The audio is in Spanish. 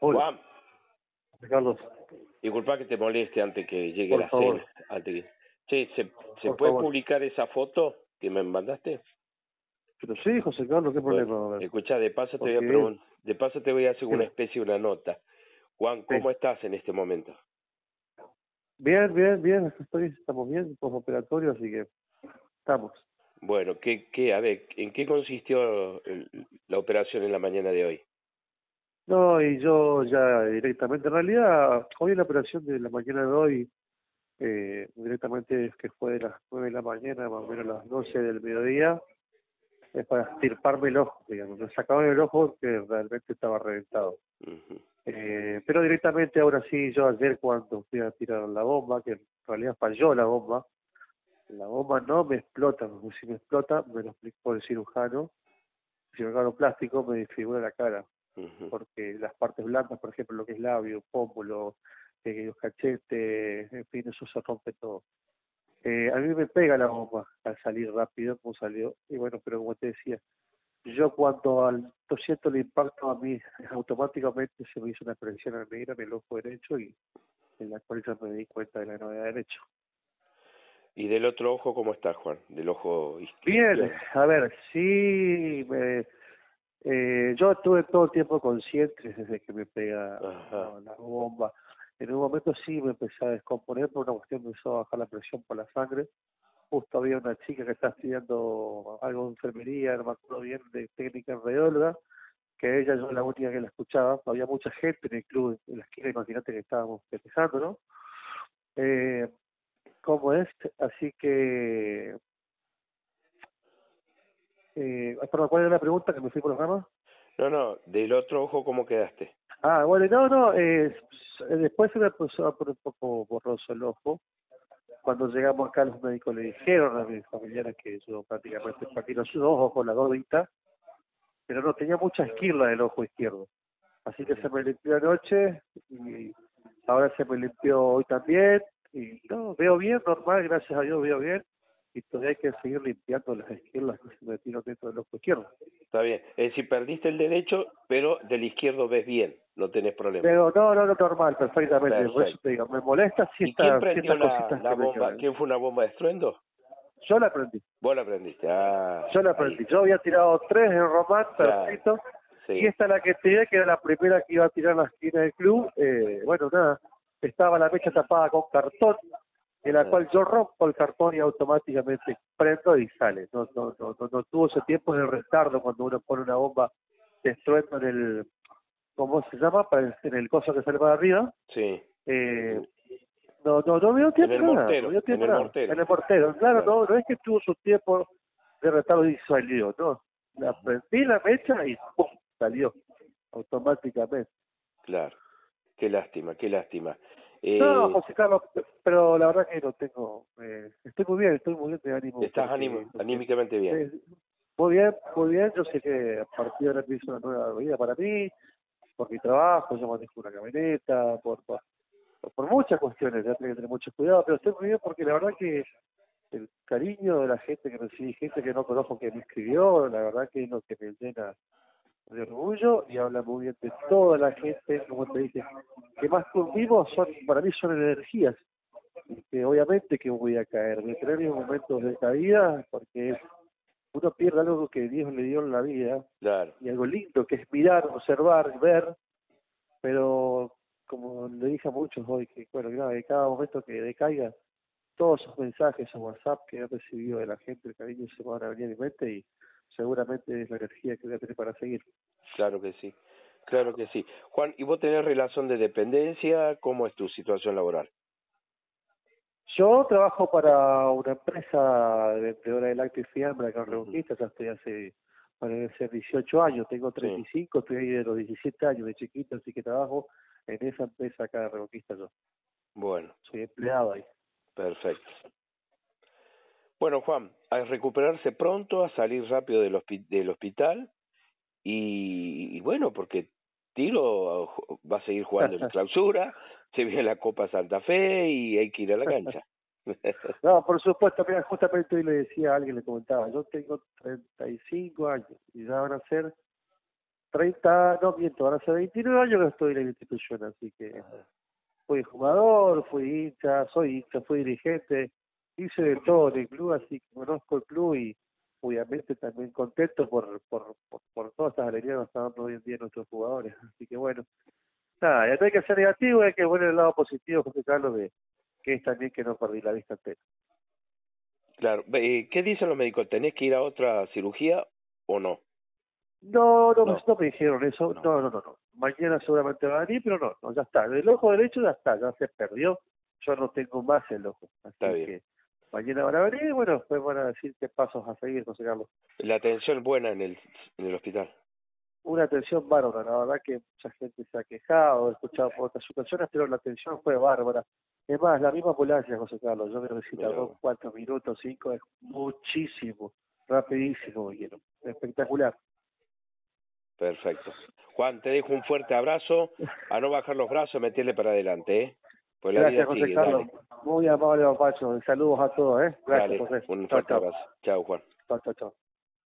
Hola, Juan, Carlos. disculpa que te moleste antes que llegue Por la favor. cena. Antes que... Che, ¿se, puede favor. publicar esa foto que me mandaste? Pero sí, José Carlos, ¿qué problema? Escucha, de paso te voy a de paso te voy a hacer una especie de una nota. Juan, ¿cómo estás en este momento? Bien, bien, bien, estoy, estamos bien, postoperatorio, así que estamos. Bueno, ¿qué, qué, a ver, ¿en qué consistió la operación en la mañana de hoy? No, y yo ya directamente, en realidad, hoy la operación de la mañana de hoy, eh, directamente que fue de las 9 de la mañana, más o menos a las 12 del mediodía, es para estirparme el ojo, digamos, me sacaban el ojo que realmente estaba reventado. Eh, pero directamente ahora sí, yo ayer cuando fui a tirar la bomba, que en realidad falló la bomba, la bomba no me explota, porque si me explota, me lo explicó el cirujano, el cirujano plástico me desfigura la cara, porque las partes blandas, por ejemplo, lo que es labio, pómulo, eh, los cachetes, en fin, eso se rompe todo. Eh, a mí me pega la bomba al salir rápido, como salió, y bueno, pero como te decía, yo cuando al siento el impacto a mí automáticamente se me hizo una presión negra en el ojo derecho y en la cual ya me di cuenta de la novedad derecho. ¿Y del otro ojo cómo estás, Juan? Del ojo izquierdo. Bien, a ver, sí, me, eh, yo estuve todo el tiempo consciente desde que me pega la, bomba. En un momento sí me empecé a descomponer por una cuestión me empezó a bajar la presión por la sangre. Justo había una chica que está estudiando algo de enfermería, no me acuerdo bien, de técnica en radióloga, que ella yo la única que la escuchaba. Había mucha gente en el club, en la esquina, imagínate que estábamos festejando, ¿no? Eh, ¿Cómo es? Así que... Eh, perdón, ¿cuál era la pregunta que me fui por los ramas? No, no, del otro ojo cómo quedaste. Ah, bueno, no, no, eh, s- después se me poner un poco borroso el ojo. Cuando llegamos acá los médicos le dijeron a mis familiares que yo prácticamente perdí los ojos, las dos vistas, pero no, tenía mucha esquirla del ojo izquierdo. Así que se me limpió anoche y ahora se me limpió hoy también. Y no, veo bien, normal, gracias a Dios veo bien. Y todavía hay que seguir limpiando las esquirlas que se metieron dentro del ojo izquierdo. Está bien. Es decir, perdiste el derecho, pero del izquierdo ves bien, no tenés problema. Pero no, no, no, normal, perfectamente. Por eso te digo, me molesta si ¿Y quién estas prendió la, bomba? ¿Quién fue una bomba de estruendo? Yo la aprendí, Vos la aprendiste. Ah, yo la aprendí. Yo había tirado tres en Román, Claro. perfecto. Sí. Y esta es la que tiré, que era la primera que iba a tirar en la esquina del club. Eh, bueno, nada, estaba la mecha tapada con cartón, en la cual yo rompo el cartón y automáticamente prendo y sale. No, no, no, no, no tuvo ese tiempo de restarlo cuando uno pone una bomba de estruendo en el, ¿cómo se llama? El- En el coso que sale para arriba. Sí. Eh, no, no, no veo tiempo el nada, mortero, no en el mortero. En el mortero, claro, Claro. no, no es que tuvo su tiempo de retardo y salió, no. La prendí la mecha y ¡pum! salió automáticamente. Claro. Qué lástima, qué lástima. Eh, No, José Carlos, pero la verdad que no tengo, eh, estoy muy bien, estoy muy bien de ánimo. estás anim- anímicamente bien. Eh, muy bien, muy bien, yo sé que a partir de ahora empieza una nueva vida para mí, por mi trabajo, yo manejo una camioneta, por, por, por muchas cuestiones, ya tengo que tener mucho cuidado, pero estoy muy bien porque la verdad que el cariño de la gente que recibí, gente que no conozco que me escribió, la verdad que es lo que me llena de orgullo y habla muy bien de toda la gente, como te dije, que más conmigo son, para mí son energías, y que obviamente que voy a caer, voy a tener mis momentos de caída, porque uno pierde algo que Dios le dio en la vida, Claro. y algo lindo que es mirar, observar, ver, pero como le dije a muchos hoy, que bueno, que nada, que cada momento que decaiga, todos esos mensajes o WhatsApp que he recibido de la gente, el cariño se van a venir a mi mente y seguramente es la energía que voy a tener para seguir. Claro que sí. Claro que sí. Juan, ¿y vos tenés relación de dependencia? ¿Cómo es tu situación laboral? Yo trabajo para una empresa de vendedora de lácteos y fiambre acá en Ujú. Reconquista, ya estoy hace, para ser 18 años, tengo 35, estoy ahí de los 17 años de chiquito, así que trabajo en esa empresa acá de Reconquista yo. Bueno, Soy empleado ahí. perfecto. Bueno, Juan, a recuperarse pronto, a salir rápido del, hospi- del hospital y, y bueno, porque Tiro va a seguir jugando en clausura, se viene la Copa Santa Fe y hay que ir a la cancha. No, por supuesto, mira, justamente hoy le decía a alguien, le comentaba, yo tengo 35 años y ya van a ser 30, no miento, ahora hace 29 años que estoy en la institución, así que fui jugador, fui hincha, soy hincha, fui dirigente, hice de todo en el club, así que conozco el club y obviamente también contento por, por, por, todas estas alegrías que nos están dando hoy en día nuestros jugadores. Así que bueno, nada, ya no hay que ser negativo, hay que ver el lado positivo, José Carlos, de que es también que no perdí la vista entera. Claro, eh, ¿qué dicen los médicos? ¿Tenés que ir a otra cirugía o no? No, no, no, me dijeron eso. No. no, no, no, Mañana seguramente va a venir, pero no, no, ya está. El ojo derecho ya está, ya se perdió. Yo no tengo más el ojo. Así está bien. que mañana van a venir y bueno, después van a decir qué pasos a seguir, José Carlos. La atención buena en el, en el hospital. Una atención bárbara, la verdad que mucha gente se ha quejado, he escuchado por otras situaciones, pero la atención fue bárbara. Es más, la misma ambulancia, José Carlos, yo creo que si tardó cuatro minutos, cinco, es muchísimo, rapidísimo, espectacular. Perfecto. Juan, te dejo un fuerte abrazo, a no bajar los brazos, meterle para adelante, ¿eh? Pues Gracias, José Carlos. Muy amable, Pacho. Saludos a todos, ¿eh? Gracias, José. Un fuerte abrazo. Chao, Juan. Chao, chao, chao.